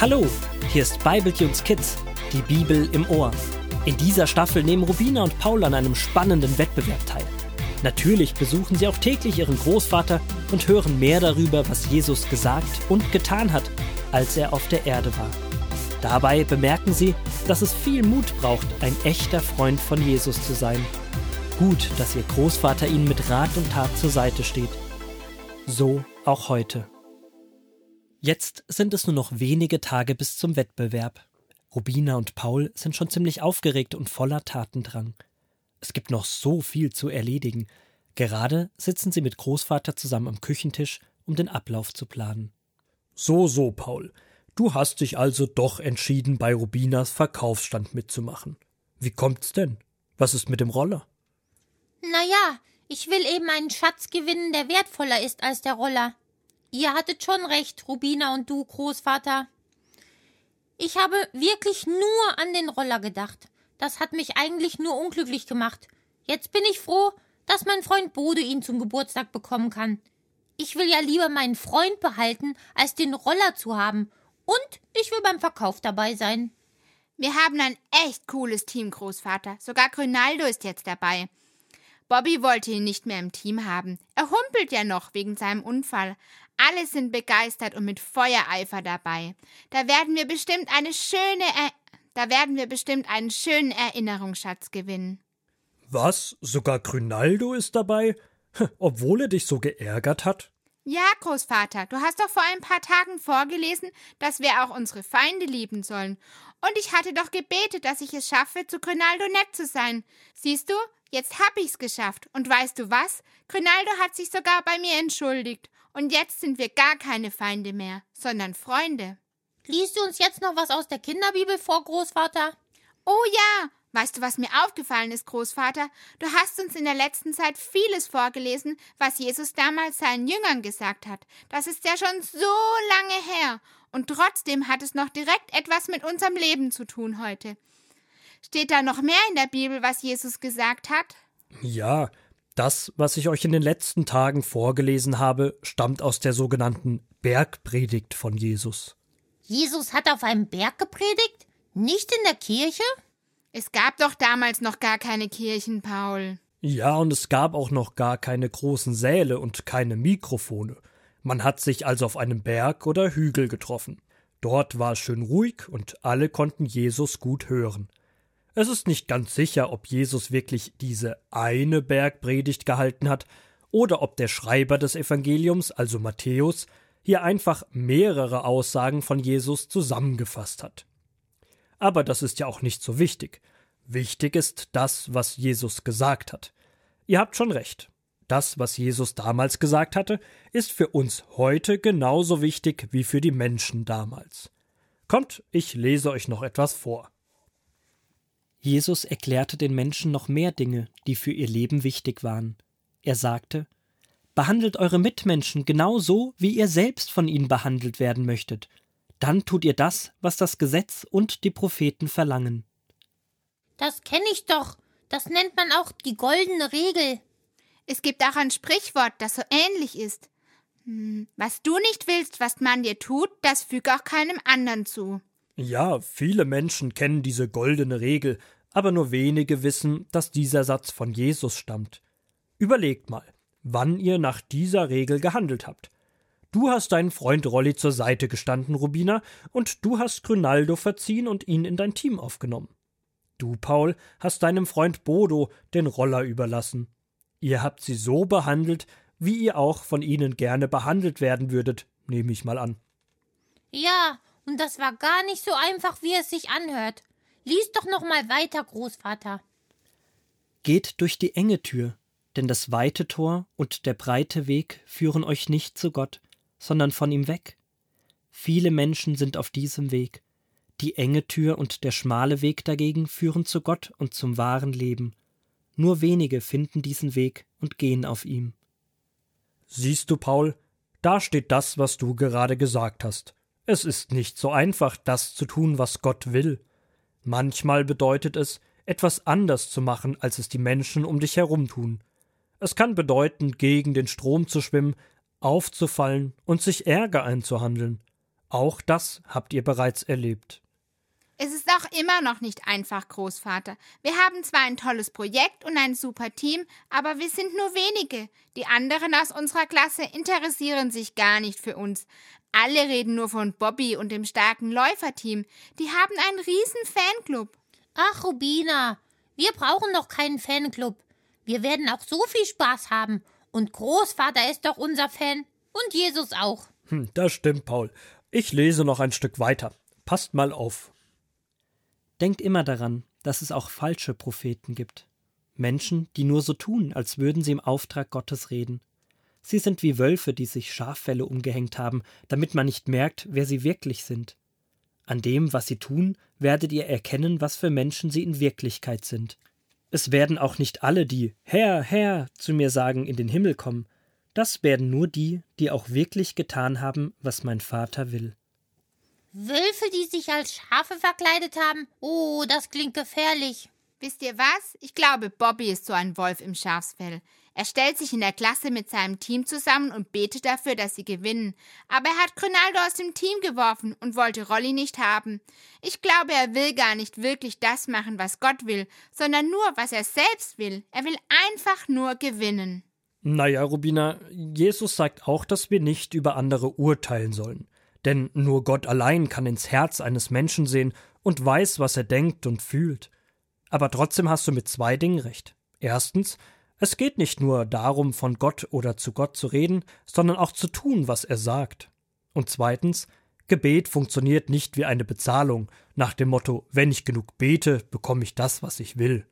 Hallo, hier ist Bibletunes Kids, die Bibel im Ohr. In dieser Staffel nehmen Rubina und Paul an einem spannenden Wettbewerb teil. Natürlich besuchen sie auch täglich ihren Großvater und hören mehr darüber, was Jesus gesagt und getan hat, als er auf der Erde war. Dabei bemerken sie, dass es viel Mut braucht, ein echter Freund von Jesus zu sein. Gut, dass ihr Großvater ihnen mit Rat und Tat zur Seite steht. So auch heute. Jetzt sind es nur noch wenige Tage bis zum Wettbewerb. Rubina und Paul sind schon ziemlich aufgeregt und voller Tatendrang. Es gibt noch so viel zu erledigen. Gerade sitzen sie mit Großvater zusammen am Küchentisch, um den Ablauf zu planen. So, so, Paul. Du hast dich also doch entschieden, bei Rubinas Verkaufsstand mitzumachen. Wie kommt's denn? Was ist mit dem Roller? Na ja, ich will eben einen Schatz gewinnen, der wertvoller ist als der Roller. Ihr hattet schon recht, Rubina und du, Großvater. Ich habe wirklich nur an den Roller gedacht. Das hat mich eigentlich nur unglücklich gemacht. Jetzt bin ich froh, dass mein Freund Bode ihn zum Geburtstag bekommen kann. Ich will ja lieber meinen Freund behalten, als den Roller zu haben. Und ich will beim Verkauf dabei sein. Wir haben ein echt cooles Team, Großvater. Sogar Grünaldo ist jetzt dabei. Bobby wollte ihn nicht mehr im Team haben. Er humpelt ja noch wegen seinem Unfall. Alle sind begeistert und mit Feuereifer dabei. Da werden wir bestimmt eine schöne er da werden wir bestimmt einen schönen Erinnerungsschatz gewinnen. Was? Sogar Grünaldo ist dabei? Obwohl er dich so geärgert hat? Ja, Großvater, du hast doch vor ein paar Tagen vorgelesen, dass wir auch unsere Feinde lieben sollen. Und ich hatte doch gebetet, dass ich es schaffe, zu Grünaldo nett zu sein. Siehst du, jetzt hab ich's geschafft. Und weißt du was? Grünaldo hat sich sogar bei mir entschuldigt. Und jetzt sind wir gar keine Feinde mehr, sondern Freunde. Liest du uns jetzt noch was aus der Kinderbibel vor, Großvater? Oh ja! Weißt du, was mir aufgefallen ist, Großvater? Du hast uns in der letzten Zeit vieles vorgelesen, was Jesus damals seinen Jüngern gesagt hat. Das ist ja schon so lange her. Und trotzdem hat es noch direkt etwas mit unserem Leben zu tun heute. Steht da noch mehr in der Bibel, was Jesus gesagt hat? Ja, das, was ich euch in den letzten Tagen vorgelesen habe, stammt aus der sogenannten Bergpredigt von Jesus. Jesus hat auf einem Berg gepredigt? Nicht in der Kirche? Es gab doch damals noch gar keine Kirchen, Paul. Ja, und es gab auch noch gar keine großen Säle und keine Mikrofone. Man hat sich also auf einem Berg oder Hügel getroffen. Dort war es schön ruhig und alle konnten Jesus gut hören. Es ist nicht ganz sicher, ob Jesus wirklich diese eine Bergpredigt gehalten hat oder ob der Schreiber des Evangeliums, also Matthäus, hier einfach mehrere Aussagen von Jesus zusammengefasst hat. Aber das ist ja auch nicht so wichtig. Wichtig ist das, was Jesus gesagt hat. Ihr habt schon recht. Das, was Jesus damals gesagt hatte, ist für uns heute genauso wichtig wie für die Menschen damals. Kommt, ich lese euch noch etwas vor. Jesus erklärte den Menschen noch mehr Dinge, die für ihr Leben wichtig waren. Er sagte Behandelt eure Mitmenschen genau so, wie ihr selbst von ihnen behandelt werden möchtet. Dann tut ihr das, was das Gesetz und die Propheten verlangen. Das kenne ich doch. Das nennt man auch die goldene Regel. Es gibt auch ein Sprichwort, das so ähnlich ist. Hm, was du nicht willst, was man dir tut, das füg auch keinem anderen zu. Ja, viele Menschen kennen diese goldene Regel, aber nur wenige wissen, dass dieser Satz von Jesus stammt. Überlegt mal, wann ihr nach dieser Regel gehandelt habt. Du hast deinen Freund Rolli zur Seite gestanden, Rubina, und du hast Grünaldo verziehen und ihn in dein Team aufgenommen. Du, Paul, hast deinem Freund Bodo den Roller überlassen. Ihr habt sie so behandelt, wie ihr auch von ihnen gerne behandelt werden würdet, nehme ich mal an. Ja, und das war gar nicht so einfach, wie es sich anhört. Lies doch noch mal weiter, Großvater. Geht durch die enge Tür, denn das weite Tor und der breite Weg führen euch nicht zu Gott, sondern von ihm weg. Viele Menschen sind auf diesem Weg. Die enge Tür und der schmale Weg dagegen führen zu Gott und zum wahren Leben. Nur wenige finden diesen Weg und gehen auf ihm. Siehst du, Paul, da steht das, was du gerade gesagt hast. Es ist nicht so einfach, das zu tun, was Gott will. Manchmal bedeutet es, etwas anders zu machen, als es die Menschen um dich herum tun. Es kann bedeuten, gegen den Strom zu schwimmen, aufzufallen und sich Ärger einzuhandeln. Auch das habt ihr bereits erlebt. Es ist auch immer noch nicht einfach, Großvater. Wir haben zwar ein tolles Projekt und ein super Team, aber wir sind nur wenige. Die anderen aus unserer Klasse interessieren sich gar nicht für uns. Alle reden nur von Bobby und dem starken Läuferteam. Die haben einen riesen Fanclub. Ach, Rubina, wir brauchen noch keinen Fanclub. Wir werden auch so viel Spaß haben. Und Großvater ist doch unser Fan. Und Jesus auch. Hm, das stimmt, Paul. Ich lese noch ein Stück weiter. Passt mal auf. Denkt immer daran, dass es auch falsche Propheten gibt. Menschen, die nur so tun, als würden sie im Auftrag Gottes reden. Sie sind wie Wölfe, die sich Schaffelle umgehängt haben, damit man nicht merkt, wer sie wirklich sind. An dem, was sie tun, werdet ihr erkennen, was für Menschen sie in Wirklichkeit sind. Es werden auch nicht alle, die Herr, Herr zu mir sagen, in den Himmel kommen. Das werden nur die, die auch wirklich getan haben, was mein Vater will. Wölfe, die sich als Schafe verkleidet haben? Oh, das klingt gefährlich. Wisst ihr was? Ich glaube, Bobby ist so ein Wolf im Schafsfell. Er stellt sich in der Klasse mit seinem Team zusammen und betet dafür, dass sie gewinnen. Aber er hat Grinaldo aus dem Team geworfen und wollte Rolli nicht haben. Ich glaube, er will gar nicht wirklich das machen, was Gott will, sondern nur, was er selbst will. Er will einfach nur gewinnen. Naja, Rubina, Jesus sagt auch, dass wir nicht über andere urteilen sollen. Denn nur Gott allein kann ins Herz eines Menschen sehen und weiß, was er denkt und fühlt. Aber trotzdem hast du mit zwei Dingen recht. Erstens, es geht nicht nur darum, von Gott oder zu Gott zu reden, sondern auch zu tun, was er sagt. Und zweitens, Gebet funktioniert nicht wie eine Bezahlung, nach dem Motto, wenn ich genug bete, bekomme ich das, was ich will.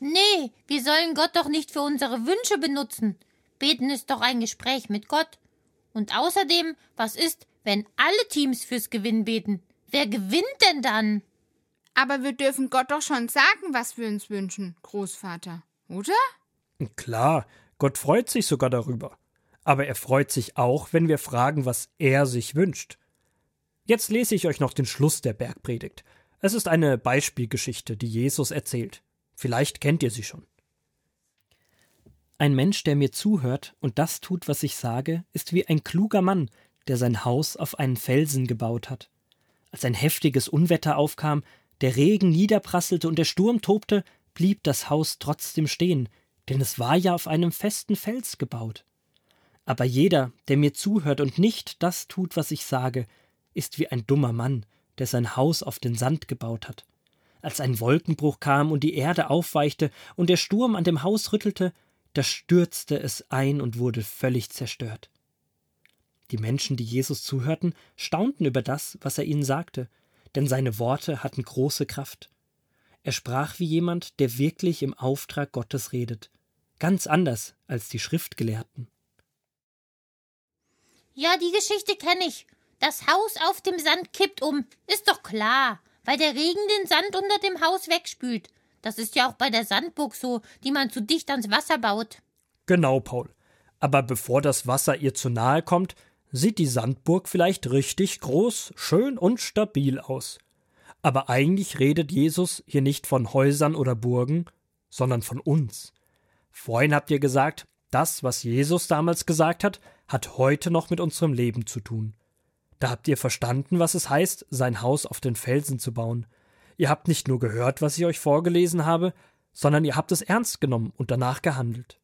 Nee, wir sollen Gott doch nicht für unsere Wünsche benutzen. Beten ist doch ein Gespräch mit Gott. Und außerdem, was ist, wenn alle Teams fürs Gewinn beten? Wer gewinnt denn dann? Aber wir dürfen Gott doch schon sagen, was wir uns wünschen, Großvater, oder? Klar, Gott freut sich sogar darüber. Aber er freut sich auch, wenn wir fragen, was er sich wünscht. Jetzt lese ich euch noch den Schluss der Bergpredigt. Es ist eine Beispielgeschichte, die Jesus erzählt. Vielleicht kennt ihr sie schon. Ein Mensch, der mir zuhört und das tut, was ich sage, ist wie ein kluger Mann, der sein Haus auf einen Felsen gebaut hat. Als ein heftiges Unwetter aufkam, der Regen niederprasselte und der Sturm tobte, blieb das Haus trotzdem stehen, denn es war ja auf einem festen Fels gebaut. Aber jeder, der mir zuhört und nicht das tut, was ich sage, ist wie ein dummer Mann, der sein Haus auf den Sand gebaut hat. Als ein Wolkenbruch kam und die Erde aufweichte und der Sturm an dem Haus rüttelte, da stürzte es ein und wurde völlig zerstört. Die Menschen, die Jesus zuhörten, staunten über das, was er ihnen sagte, denn seine Worte hatten große Kraft. Er sprach wie jemand, der wirklich im Auftrag Gottes redet, ganz anders als die Schriftgelehrten. Ja, die Geschichte kenne ich. Das Haus auf dem Sand kippt um, ist doch klar, weil der Regen den Sand unter dem Haus wegspült. Das ist ja auch bei der Sandburg so, die man zu dicht ans Wasser baut. Genau, Paul. Aber bevor das Wasser ihr zu nahe kommt, sieht die Sandburg vielleicht richtig groß, schön und stabil aus. Aber eigentlich redet Jesus hier nicht von Häusern oder Burgen, sondern von uns. Vorhin habt ihr gesagt, das, was Jesus damals gesagt hat, hat heute noch mit unserem Leben zu tun. Da habt ihr verstanden, was es heißt, sein Haus auf den Felsen zu bauen. Ihr habt nicht nur gehört, was ich euch vorgelesen habe, sondern ihr habt es ernst genommen und danach gehandelt.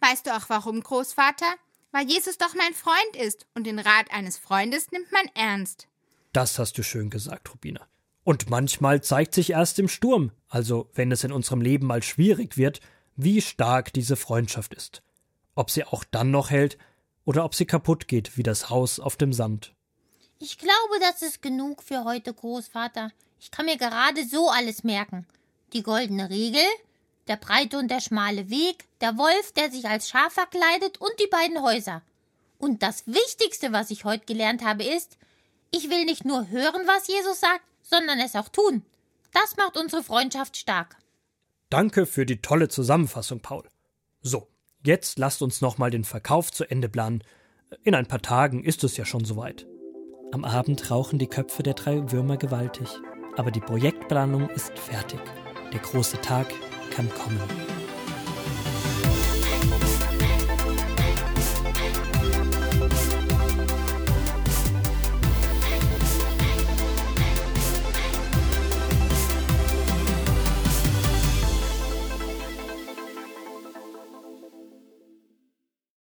Weißt du auch warum, Großvater? Weil Jesus doch mein Freund ist und den Rat eines Freundes nimmt man ernst. Das hast du schön gesagt, Rubina. Und manchmal zeigt sich erst im Sturm, also wenn es in unserem Leben mal schwierig wird, wie stark diese Freundschaft ist. Ob sie auch dann noch hält oder ob sie kaputt geht wie das Haus auf dem Sand. Ich glaube, das ist genug für heute, Großvater. Ich kann mir gerade so alles merken. Die goldene Regel, der breite und der schmale Weg, der Wolf, der sich als Schaf verkleidet und die beiden Häuser. Und das Wichtigste, was ich heute gelernt habe, ist, ich will nicht nur hören, was Jesus sagt, sondern es auch tun. Das macht unsere Freundschaft stark. Danke für die tolle Zusammenfassung, Paul. So, jetzt lasst uns nochmal den Verkauf zu Ende planen. In ein paar Tagen ist es ja schon soweit. Am Abend rauchen die Köpfe der drei Würmer gewaltig, aber die Projektplanung ist fertig. Der große Tag kann kommen.